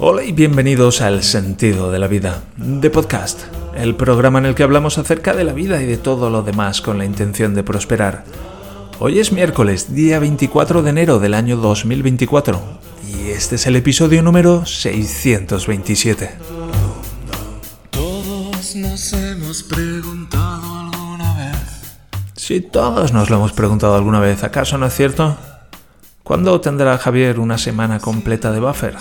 Hola y bienvenidos al Sentido de la Vida, de Podcast, el programa en el que hablamos acerca de la vida y de todo lo demás con la intención de prosperar. Hoy es miércoles, día 24 de enero del año 2024, y este es el episodio número 627. Todos nos hemos preguntado alguna vez. Si todos nos lo hemos preguntado alguna vez, ¿acaso no es cierto? ¿Cuándo tendrá Javier una semana completa de buffer?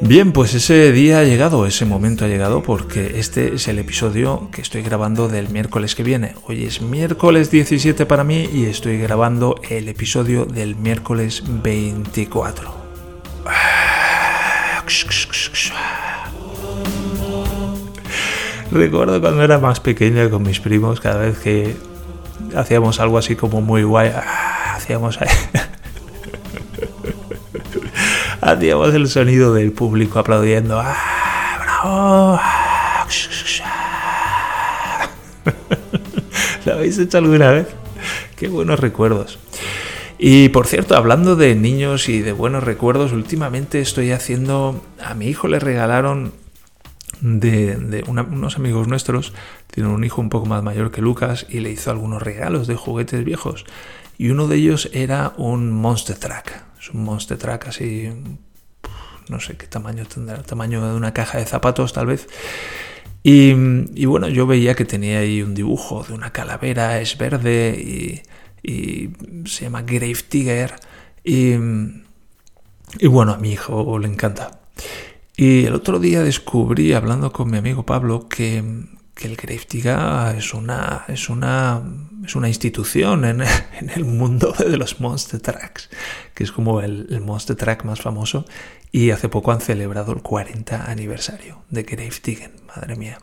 Bien, pues ese día ha llegado, ese momento ha llegado porque este es el episodio que estoy grabando del miércoles que viene. Hoy es miércoles 17 para mí y estoy grabando el episodio del miércoles 24. Recuerdo cuando era más pequeño con mis primos, cada vez que hacíamos algo así como muy guay, hacíamos. Hacíamos el sonido del público aplaudiendo. ¡Ah, bravo! Ah, ¿Lo habéis hecho alguna vez? Qué buenos recuerdos. Y por cierto, hablando de niños y de buenos recuerdos, últimamente estoy haciendo... A mi hijo le regalaron de, unos amigos nuestros, tiene un hijo un poco más mayor que Lucas, y le hizo algunos regalos de juguetes viejos. Y uno de ellos era un Monster Truck. Un Monster Truck así, no sé qué tamaño tendrá, tamaño de una caja de zapatos tal vez. Y, y bueno, yo veía que tenía ahí un dibujo de una calavera, es verde y, y se llama Grave Tiger. Y, y bueno, a mi hijo le encanta. Y el otro día descubrí, hablando con mi amigo Pablo, que, que el Grave es una, es una, es una institución en, en el mundo de los Monster Trucks, que es como el, Monster Truck más famoso. Y hace poco han celebrado el 40 aniversario de Grave madre mía.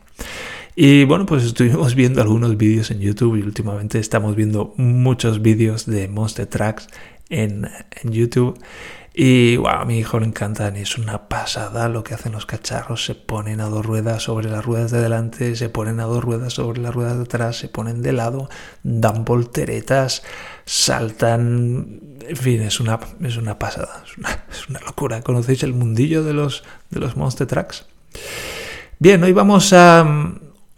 Y bueno, pues estuvimos viendo algunos vídeos en YouTube y últimamente estamos viendo muchos vídeos de Monster Trucks en, en YouTube. Y wow, a mi hijo le encantan, es una pasada lo que hacen los cacharros. Se ponen a dos ruedas sobre las ruedas de delante, se ponen a dos ruedas sobre las ruedas de atrás, se ponen de lado, dan volteretas, saltan. En fin, es una, es una pasada, es una, es una locura. ¿Conocéis el mundillo de los, de los Monster Trucks? Bien, hoy vamos a.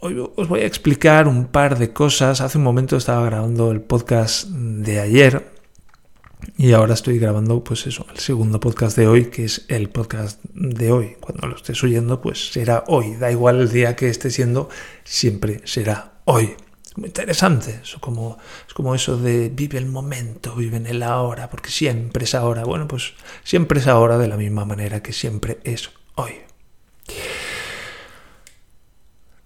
Hoy os voy a explicar un par de cosas. Hace un momento estaba grabando el podcast de ayer y ahora estoy grabando, pues eso, el segundo podcast de hoy, que es el podcast de hoy. Cuando lo estés oyendo, pues será hoy. Da igual el día que esté siendo, siempre será hoy. Es muy interesante. Eso como, es como eso de vive el momento, vive en el ahora, porque siempre es ahora. Bueno, pues siempre es ahora de la misma manera que siempre es hoy.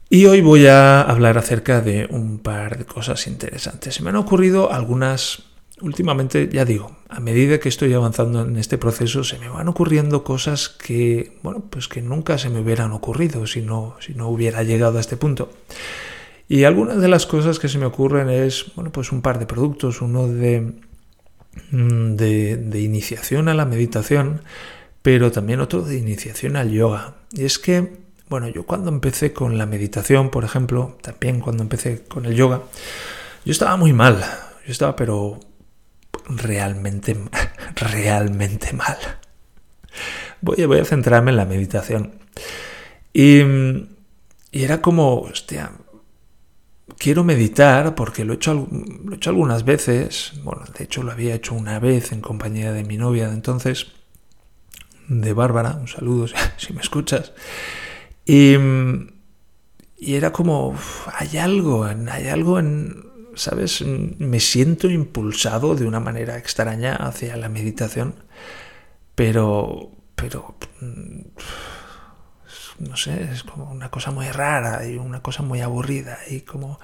Y hoy voy a hablar acerca de un par de cosas interesantes. Se me han ocurrido algunas últimamente, ya digo, a medida que estoy avanzando en este proceso, se me van ocurriendo cosas que, bueno, pues que nunca se me hubieran ocurrido si no, si no hubiera llegado a este punto. Y algunas de las cosas que se me ocurren es, bueno, pues un par de productos, uno de, mm, de, de iniciación a la meditación, pero también otro de iniciación al yoga. Y es que, bueno, yo cuando empecé con la meditación, por ejemplo, también cuando empecé con el yoga, yo estaba muy mal. Yo estaba, pero realmente, realmente mal. Voy a, voy a centrarme en la meditación. Y, y era como, hostia, quiero meditar porque lo he, hecho, lo he hecho algunas veces. Bueno, de hecho lo había hecho una vez en compañía de mi novia de entonces, de Bárbara. Un saludo si, me escuchas. Y, y era como, hay algo, hay algo en, ¿sabes? Me siento impulsado de una manera extraña hacia la meditación, pero, pero, mm, no sé, es como una cosa muy rara y una cosa muy aburrida y como...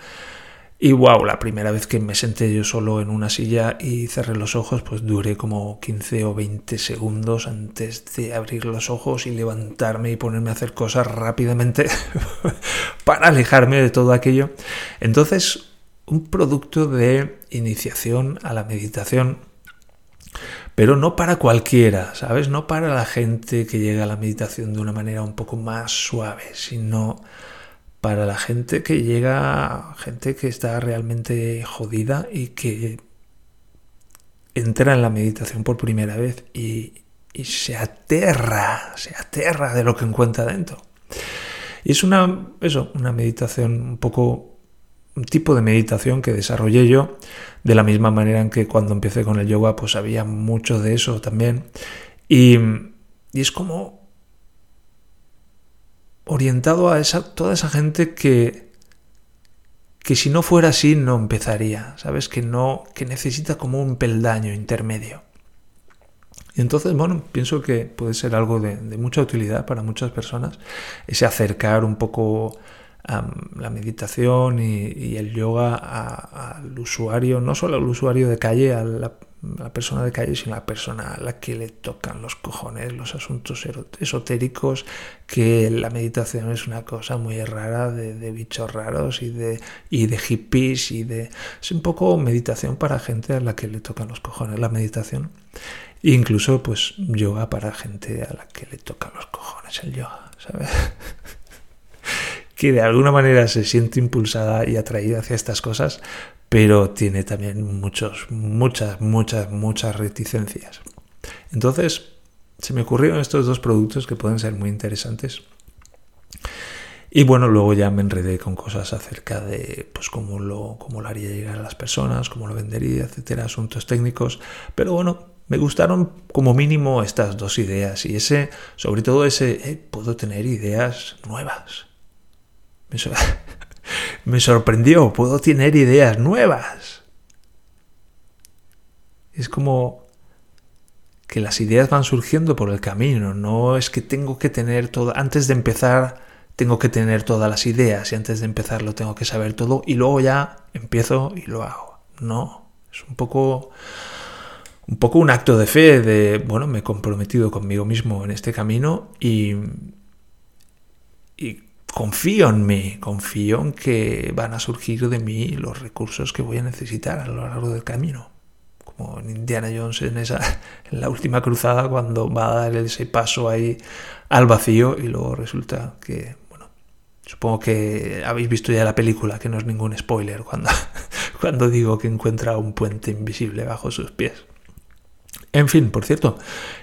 Y wow, la primera vez que me senté yo solo en una silla y cerré los ojos, pues duré como 15 o 20 segundos antes de abrir los ojos y levantarme y ponerme a hacer cosas rápidamente para alejarme de todo aquello. Entonces, un producto de iniciación a la meditación, pero no para cualquiera, ¿sabes? No para la gente que llega a la meditación de una manera un poco más suave, sino para la gente que llega, gente que está realmente jodida y que entra en la meditación por primera vez y, se aterra, se aterra de lo que encuentra dentro. Y es una, eso, una meditación un poco, un tipo de meditación que desarrollé yo, de la misma manera en que cuando empecé con el yoga, pues había mucho de eso también. Y, y es como orientado a esa, toda esa gente que, que si no fuera así no empezaría, ¿sabes? Que no, que necesita como un peldaño intermedio. Y entonces, bueno, pienso que puede ser algo de, mucha utilidad para muchas personas, ese acercar un poco la meditación y, el yoga al usuario, no solo al usuario de calle, a la, persona de calle, sino a la persona a la que le tocan los cojones, los asuntos esotéricos, que la meditación es una cosa muy rara de, bichos raros y de, y de hippies y de... Es un poco meditación para gente a la que le tocan los cojones la meditación. Incluso, pues, yoga para gente a la que le toca los cojones el yoga, ¿sabes? que de alguna manera se siente impulsada y atraída hacia estas cosas, pero tiene también muchos, muchas, muchas, muchas reticencias. Entonces, se me ocurrieron estos dos productos que pueden ser muy interesantes. Y bueno, luego ya me enredé con cosas acerca de pues cómo lo, cómo lo haría llegar a las personas, cómo lo vendería, etcétera, asuntos técnicos. Pero bueno, me gustaron como mínimo estas dos ideas y ese, sobre todo ese, eh, puedo tener ideas nuevas. Me, sorprendió, puedo tener ideas nuevas. Es como que las ideas van surgiendo por el camino, no es que tengo que tener todo, antes de empezar tengo que tener todas las ideas y antes de empezar lo tengo que saber todo y luego ya empiezo y lo hago. No, es un poco un poco un acto de fe de, bueno, me he comprometido conmigo mismo en este camino y, y confío en mí, confío en que van a surgir de mí los recursos que voy a necesitar a lo largo del camino. Como en Indiana Jones en, esa, en la última cruzada cuando va a dar ese paso ahí al vacío y luego resulta que, bueno, supongo que habéis visto ya la película, que no es ningún spoiler cuando, cuando digo que encuentra un puente invisible bajo sus pies. En fin, por cierto,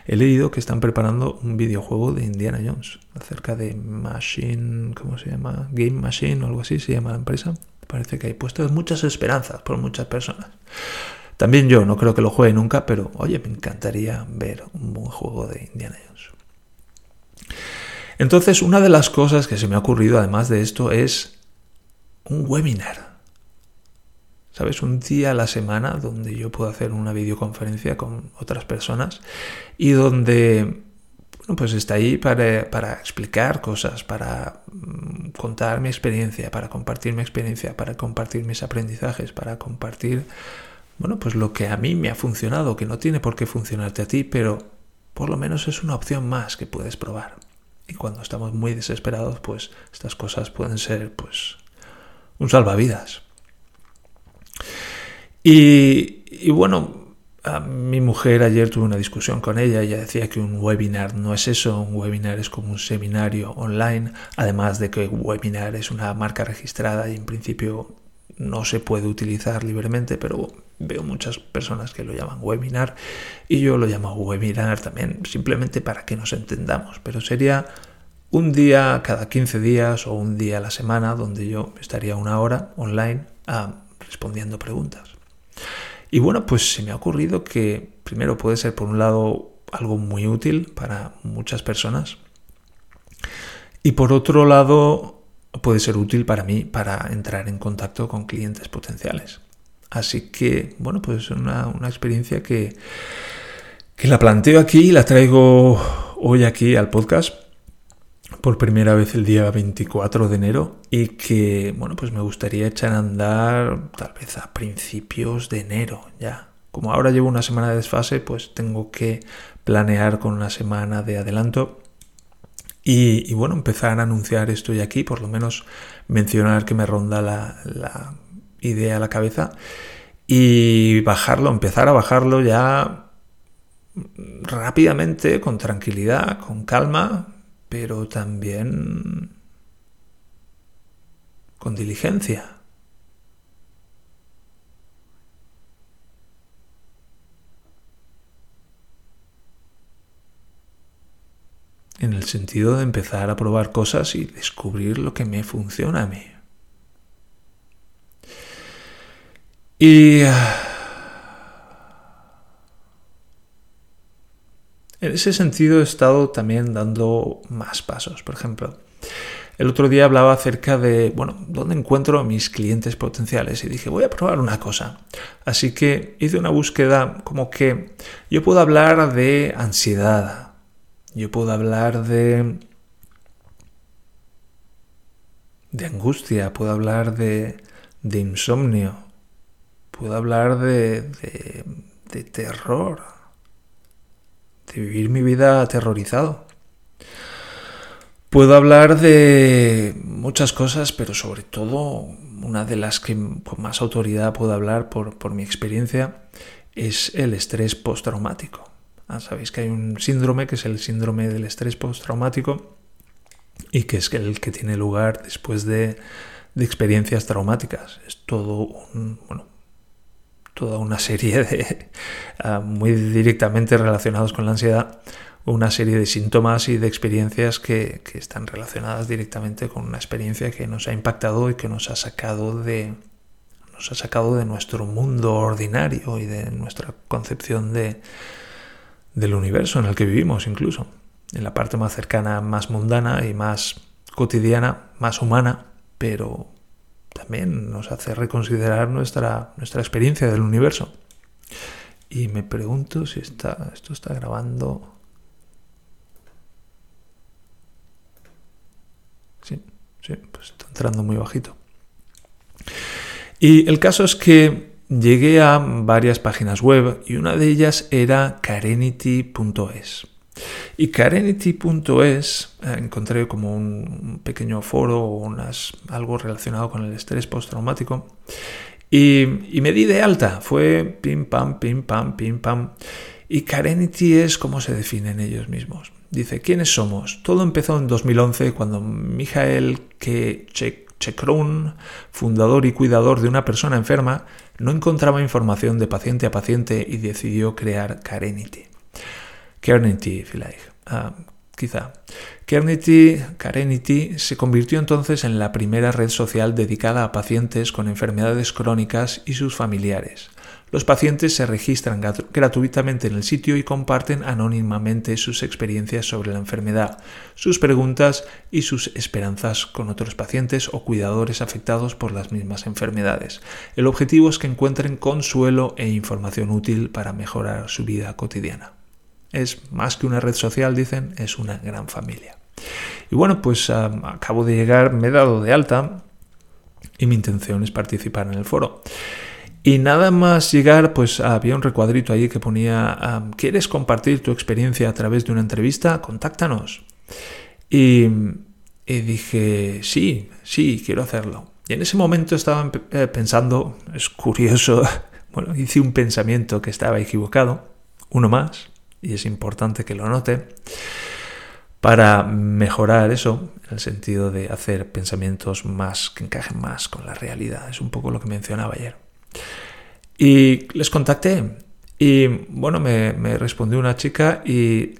he leído que están preparando un videojuego de Indiana Jones acerca de Machine, ¿cómo se llama? Game Machine o algo así se llama la empresa. Parece que hay puestas muchas esperanzas por muchas personas. También yo no creo que lo juegue nunca, pero oye, me encantaría ver un buen juego de Indiana Jones. Entonces, una de las cosas que se me ha ocurrido además de esto es un webinar. ¿Sabes? Un día a la semana donde yo puedo hacer una videoconferencia con otras personas y donde, bueno, pues está ahí para, para explicar cosas, para mm, contar mi experiencia, para compartir mi experiencia, para compartir mis aprendizajes, para compartir, bueno, pues lo que a mí me ha funcionado, que no tiene por qué funcionarte a ti, pero por lo menos es una opción más que puedes probar. Y cuando estamos muy desesperados, pues estas cosas pueden ser, pues, un salvavidas. Y, bueno, a mi mujer ayer tuve una discusión con ella, ella decía que un webinar no es eso, un webinar es como un seminario online, además de que webinar es una marca registrada y en principio no se puede utilizar libremente, pero veo muchas personas que lo llaman webinar y yo lo llamo webinar también, simplemente para que nos entendamos, pero sería un día cada 15 días o un día a la semana donde yo estaría una hora online ah, respondiendo preguntas. Y bueno, pues se me ha ocurrido que primero puede ser por un lado algo muy útil para muchas personas y por otro lado puede ser útil para mí para entrar en contacto con clientes potenciales. Así que, bueno, pues es una, una experiencia que, que la planteo aquí la traigo hoy aquí al podcast por primera vez el día 24 de enero y que, bueno, pues me gustaría echar a andar tal vez a principios de enero ya. Como ahora llevo una semana de desfase, pues tengo que planear con una semana de adelanto y, bueno, empezar a anunciar esto y aquí, por lo menos mencionar que me ronda la, la idea a la cabeza y bajarlo, empezar a bajarlo ya rápidamente, con tranquilidad, con calma, pero también con diligencia. en el sentido de empezar a probar cosas y descubrir lo que me funciona a mí. Y en ese sentido he estado también dando más pasos. Por ejemplo, el otro día hablaba acerca de, bueno, dónde encuentro a mis clientes potenciales y dije, voy a probar una cosa. Así que hice una búsqueda como que yo puedo hablar de ansiedad, yo puedo hablar de de angustia, puedo hablar de, de insomnio, puedo hablar de, de, de terror, de vivir mi vida aterrorizado. Puedo hablar de muchas cosas, pero sobre todo una de las que con más autoridad puedo hablar por, por mi experiencia es el estrés postraumático. Ah, sabéis que hay un síndrome que es el síndrome del estrés postraumático y que es el que tiene lugar después de, de experiencias traumáticas. Es todo un, bueno, toda una serie de uh, muy directamente relacionados con la ansiedad, una serie de síntomas y de experiencias que, que, están relacionadas directamente con una experiencia que nos ha impactado y que nos ha sacado de nos ha sacado de nuestro mundo ordinario y de nuestra concepción de, del universo en el que vivimos incluso, en la parte más cercana, más mundana y más cotidiana, más humana, pero también nos hace reconsiderar nuestra, nuestra experiencia del universo. Y me pregunto si está, esto está grabando. Sí, sí, pues está entrando muy bajito. Y el caso es que llegué a varias páginas web y una de ellas era carenity.es. Y Carenity.es eh, encontré como un pequeño foro o algo relacionado con el estrés postraumático. Y, y me di de alta. Fue pim pam, pim pam, pim pam. Y Carenity es como se definen ellos mismos. Dice, ¿quiénes somos? Todo empezó en 2011 cuando Michael K. Chekroun, fundador y cuidador de una persona enferma, no encontraba información de paciente a paciente y decidió crear Carenity. Kernity, uh, quizá. Kernity, se convirtió entonces en la primera red social dedicada a pacientes con enfermedades crónicas y sus familiares. Los pacientes se registran gratuitamente en el sitio y comparten anónimamente sus experiencias sobre la enfermedad, sus preguntas y sus esperanzas con otros pacientes o cuidadores afectados por las mismas enfermedades. El objetivo es que encuentren consuelo e información útil para mejorar su vida cotidiana. Es más que una red social, dicen, es una gran familia. Y bueno, pues acabo de llegar, me he dado de alta y mi intención es participar en el foro. Y nada más llegar, pues había un recuadrito allí que ponía, ¿quieres compartir tu experiencia a través de una entrevista? Contáctanos. Y, y dije, sí, sí, quiero hacerlo. Y en ese momento estaba eh, pensando, es curioso, bueno, hice un pensamiento que estaba equivocado, uno más, y es importante que lo note, para mejorar eso, en el sentido de hacer pensamientos más que encajen más con la realidad. Es un poco lo que mencionaba ayer. Y les contacté y bueno, me, me respondió una chica y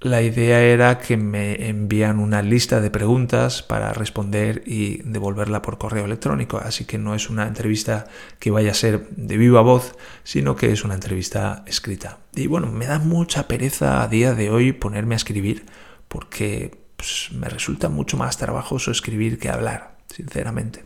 la idea era que me envían una lista de preguntas para responder y devolverla por correo electrónico, así que no es una entrevista que vaya a ser de viva voz, sino que es una entrevista escrita. Y bueno, me da mucha pereza a día de hoy ponerme a escribir porque pues, me resulta mucho más trabajoso escribir que hablar, sinceramente.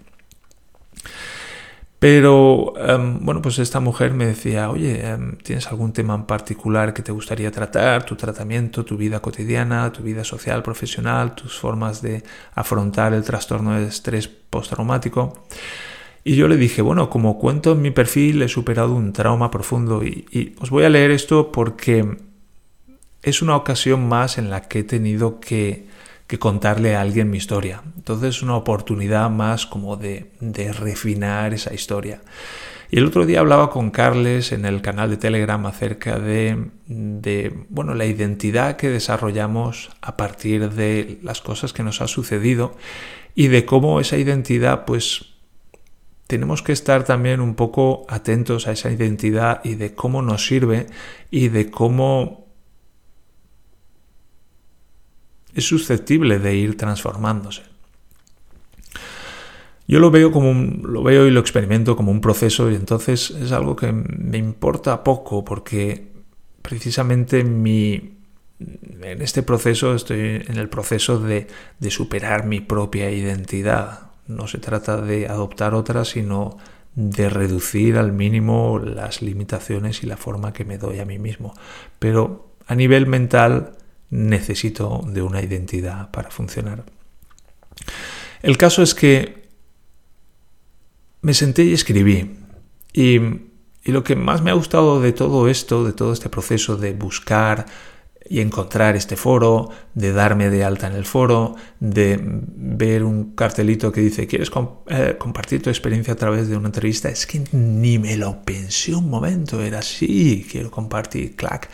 Pero em, bueno, pues esta mujer me decía, oye, em, ¿tienes algún tema en particular que te gustaría tratar? Tu tratamiento, tu vida cotidiana, tu vida social, profesional, tus formas de afrontar el trastorno de estrés postraumático. Y yo le dije, bueno, como cuento en mi perfil, he superado un trauma profundo y, y os voy a leer esto porque es una ocasión más en la que he tenido que que contarle a alguien mi historia. Entonces es una oportunidad más como de, de refinar esa historia. Y el otro día hablaba con Carles en el canal de Telegram acerca de, de, bueno, la identidad que desarrollamos a partir de las cosas que nos ha sucedido y de cómo esa identidad, pues, tenemos que estar también un poco atentos a esa identidad y de cómo nos sirve y de cómo es susceptible de ir transformándose. Yo lo veo como lo veo y lo experimento como un proceso y entonces es algo que me importa poco porque precisamente mi en este proceso estoy en el proceso de, de superar mi propia identidad. No se trata de adoptar otra, sino de reducir al mínimo las limitaciones y la forma que me doy a mí mismo. Pero a nivel mental necesito de una identidad para funcionar. El caso es que me senté y escribí. Y, y, lo que más me ha gustado de todo esto, de todo este proceso de buscar y encontrar este foro, de darme de alta en el foro, de ver un cartelito que dice, ¿quieres eh, compartir tu experiencia a través de una entrevista? Es que ni me lo pensé un momento, era así, quiero compartir, clac,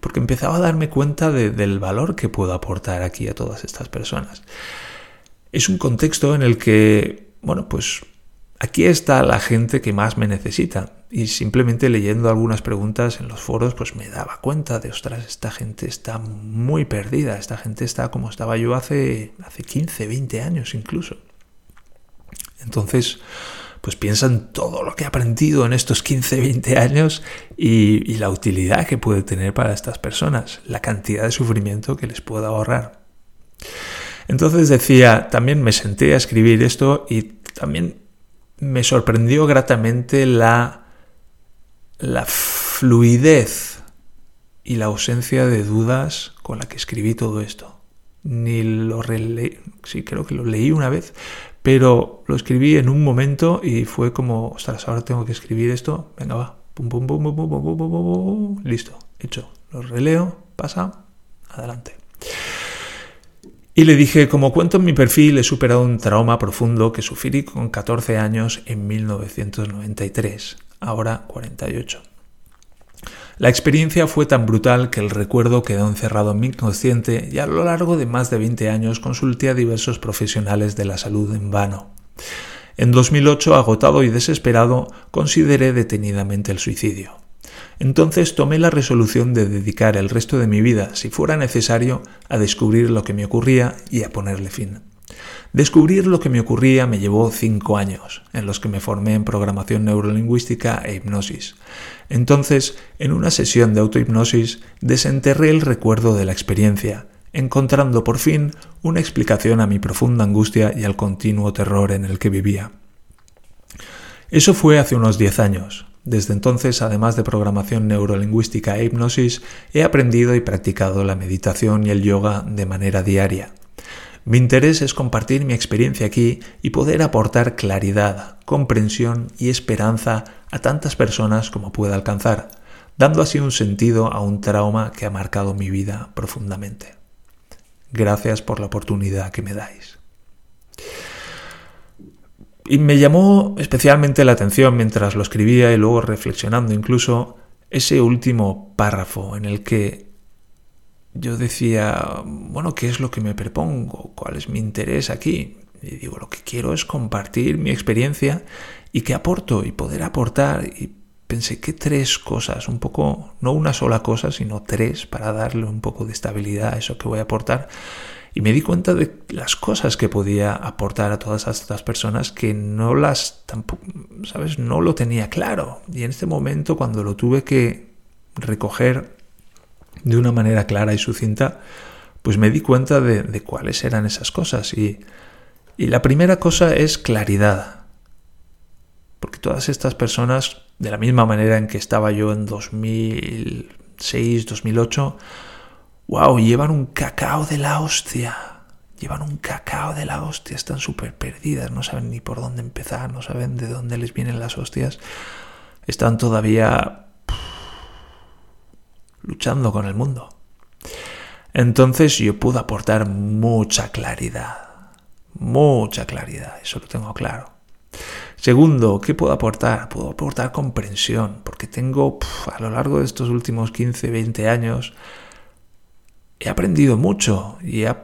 porque empezaba a darme cuenta del valor que puedo aportar aquí a todas estas personas. Es un contexto en el que, bueno, pues aquí está la gente que más me necesita y simplemente leyendo algunas preguntas en los foros pues me daba cuenta de, ostras, esta gente está muy perdida, esta gente está como estaba yo hace, hace 15, 20 años incluso. Entonces, pues piensa en todo lo que he aprendido en estos 15, 20 años y, la utilidad que puede tener para estas personas, la cantidad de sufrimiento que les puedo ahorrar. Entonces decía, también me senté a escribir esto y también me sorprendió gratamente la, la fluidez y la ausencia de dudas con la que escribí todo esto. Ni lo releí, sí, creo que lo leí una vez, pero lo escribí en un momento y fue como, ostras, ahora tengo que escribir esto, venga va, pum pum pum pum pum pum pum, pum, listo, hecho, lo releo, pasa, adelante. Y le dije, como cuento en mi perfil, he superado un trauma profundo que sufrí con 14 años en 1993, ahora 48. La experiencia fue tan brutal que el recuerdo quedó encerrado en mi inconsciente y a lo largo de más de 20 años consulté a diversos profesionales de la salud en vano. En 2008, agotado y desesperado, consideré detenidamente el suicidio. Entonces tomé la resolución de dedicar el resto de mi vida, si fuera necesario, a descubrir lo que me ocurría y a ponerle fin. Descubrir lo que me ocurría me llevó cinco años, en los que me formé en programación neurolingüística e hipnosis. Entonces, en una sesión de autohipnosis, desenterré el recuerdo de la experiencia, encontrando por fin una explicación a mi profunda angustia y al continuo terror en el que vivía. Eso fue hace unos diez años, desde entonces, además de programación neurolingüística e hipnosis, he aprendido y practicado la meditación y el yoga de manera diaria. Mi interés es compartir mi experiencia aquí y poder aportar claridad, comprensión y esperanza a tantas personas como pueda alcanzar, dando así un sentido a un trauma que ha marcado mi vida profundamente. Gracias por la oportunidad que me dais. Y me llamó especialmente la atención mientras lo escribía y luego reflexionando incluso ese último párrafo en el que yo decía, bueno, ¿qué es lo que me propongo? ¿Cuál es mi interés aquí? Y digo, lo que quiero es compartir mi experiencia y qué aporto y poder aportar. Y pensé que tres cosas, un poco, no una sola cosa, sino tres para darle un poco de estabilidad a eso que voy a aportar y me di cuenta de las cosas que podía aportar a todas estas personas que no las tampoco, sabes, no lo tenía claro. Y en este momento cuando lo tuve que recoger de una manera clara y sucinta, pues me di cuenta de, cuáles eran esas cosas. Y, y la primera cosa es claridad. Porque todas estas personas, de la misma manera en que estaba yo en 2006, 2008, wow, llevan un cacao de la hostia. Llevan un cacao de la hostia, están súper perdidas, no saben ni por dónde empezar, no saben de dónde les vienen las hostias. Están todavía luchando con el mundo. Entonces yo puedo aportar mucha claridad, mucha claridad, eso lo tengo claro. Segundo, ¿qué puedo aportar? Puedo aportar comprensión, porque tengo a lo largo de estos últimos 15, 20 años he aprendido mucho y he,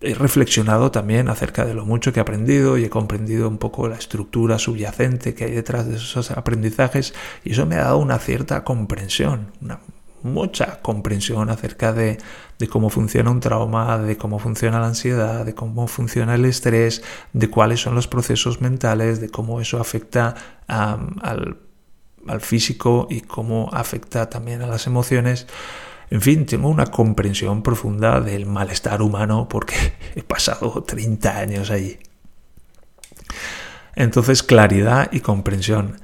reflexionado también acerca de lo mucho que he aprendido y he comprendido un poco la estructura subyacente que hay detrás de esos aprendizajes y eso me ha dado una cierta comprensión, mucha comprensión acerca de, cómo funciona un trauma, de cómo funciona la ansiedad, de cómo funciona el estrés, de cuáles son los procesos mentales, de cómo eso afecta al, físico y cómo afecta también a las emociones. En fin, tengo una comprensión profunda del malestar humano porque he pasado 30 años allí. Entonces, claridad y comprensión.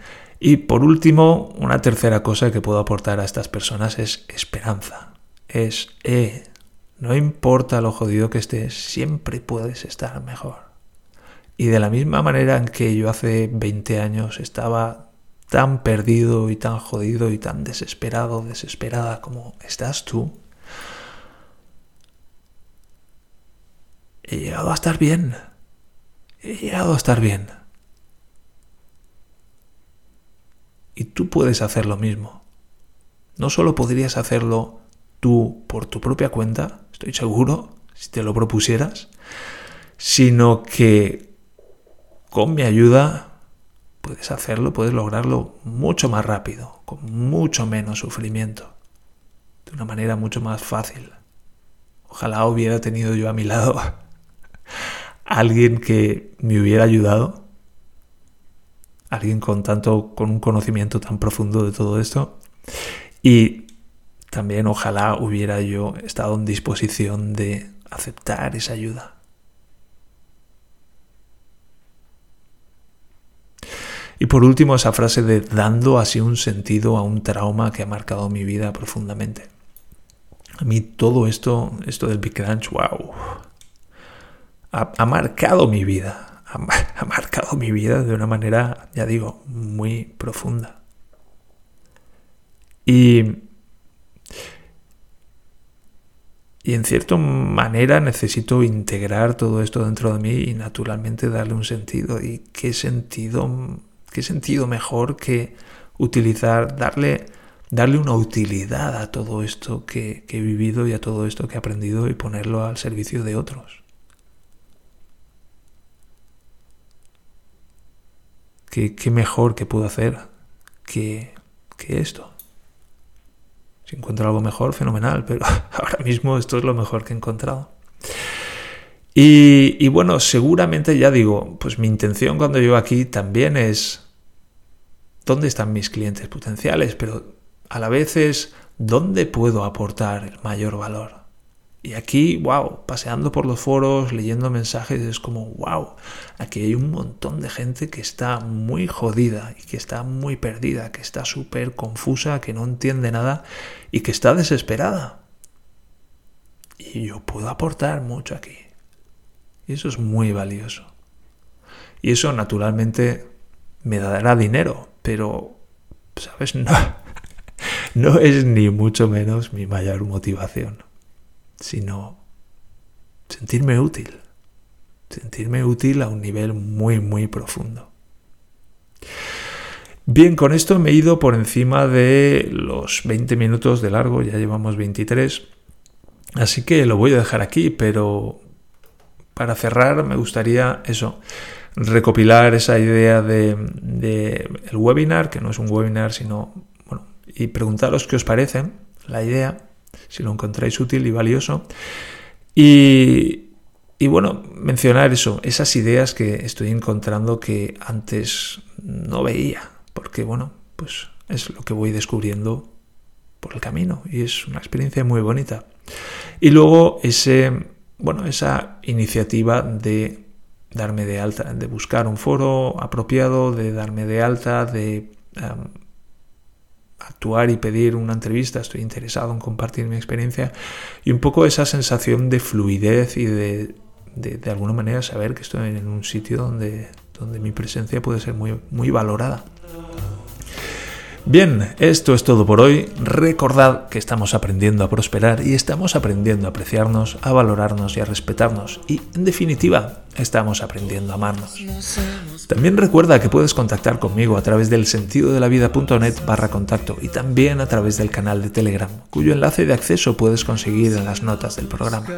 Y por último, una tercera cosa que puedo aportar a estas personas es esperanza. Es, eh, no importa lo jodido que estés, siempre puedes estar mejor. Y de la misma manera en que yo hace 20 años estaba tan perdido y tan jodido y tan desesperado, desesperada como estás tú, he llegado a estar bien. He llegado a estar bien. Y tú puedes hacer lo mismo. No solo podrías hacerlo tú por tu propia cuenta, estoy seguro, si te lo propusieras, sino que con mi ayuda puedes hacerlo, puedes lograrlo mucho más rápido, con mucho menos sufrimiento, de una manera mucho más fácil. Ojalá hubiera tenido yo a mi lado alguien que me hubiera ayudado alguien con tanto, con un conocimiento tan profundo de todo esto. Y también ojalá hubiera yo estado en disposición de aceptar esa ayuda. Y por último, esa frase de dando así un sentido a un trauma que ha marcado mi vida profundamente. A mí todo esto, esto del Big Crunch, wow, ha, ha marcado mi vida ha, marcado mi vida de una manera, ya digo, muy profunda. Y, y en cierta manera necesito integrar todo esto dentro de mí y naturalmente darle un sentido. ¿Y qué sentido, qué sentido mejor que utilizar, darle, darle una utilidad a todo esto que he vivido y a todo esto que he aprendido y ponerlo al servicio de otros? ¿Qué, mejor que puedo hacer que, esto? Si encuentro algo mejor, fenomenal, pero ahora mismo esto es lo mejor que he encontrado. Y, y, bueno, seguramente ya digo, pues mi intención cuando llego aquí también es dónde están mis clientes potenciales, pero a la vez es dónde puedo aportar el mayor valor. Y aquí, wow, paseando por los foros, leyendo mensajes, es como, wow, aquí hay un montón de gente que está muy jodida y que está muy perdida, que está súper confusa, que no entiende nada y que está desesperada. Y yo puedo aportar mucho aquí. Y eso es muy valioso. Y eso naturalmente me dará dinero, pero, ¿sabes? No, no es ni mucho menos mi mayor motivación sino sentirme útil, sentirme útil a un nivel muy, muy profundo. Bien, con esto me he ido por encima de los 20 minutos de largo, ya llevamos 23, así que lo voy a dejar aquí, pero para cerrar me gustaría eso, recopilar esa idea de, el webinar, que no es un webinar, sino, bueno, y preguntaros qué os parece la idea si lo encontráis útil y valioso. Y, bueno, mencionar eso, esas ideas que estoy encontrando que antes no veía, porque bueno, pues es lo que voy descubriendo por el camino y es una experiencia muy bonita. Y luego ese, bueno, esa iniciativa de darme de alta, de buscar un foro apropiado, de darme de alta, de actuar y pedir una entrevista, estoy interesado en compartir mi experiencia y un poco esa sensación de fluidez y de, de, alguna manera saber que estoy en un sitio donde, donde mi presencia puede ser muy, muy valorada. Bien, esto es todo por hoy. Recordad que estamos aprendiendo a prosperar y estamos aprendiendo a apreciarnos, a valorarnos y a respetarnos. Y, en definitiva, estamos aprendiendo a amarnos. También recuerda que puedes contactar conmigo a través del sentido de la vida.net barra contacto y también a través del canal de Telegram, cuyo enlace de acceso puedes conseguir en las notas del programa.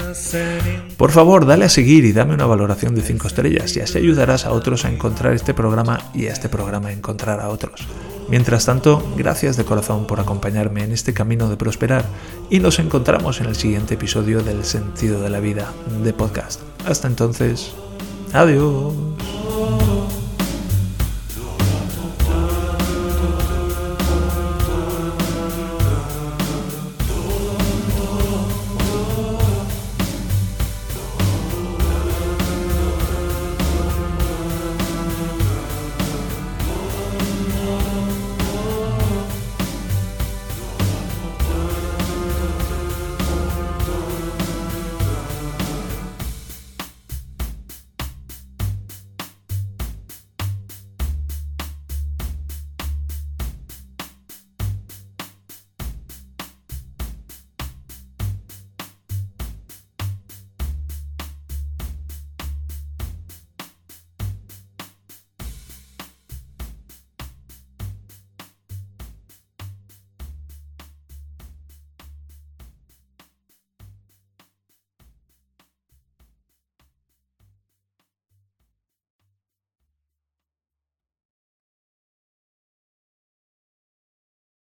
Por favor, dale a seguir y dame una valoración de 5 estrellas y así ayudarás a otros a encontrar este programa y a este programa a encontrar a otros. Mientras tanto, gracias de corazón por acompañarme en este camino de prosperar y nos encontramos en el siguiente episodio del Sentido de la Vida de podcast. Hasta entonces, adiós.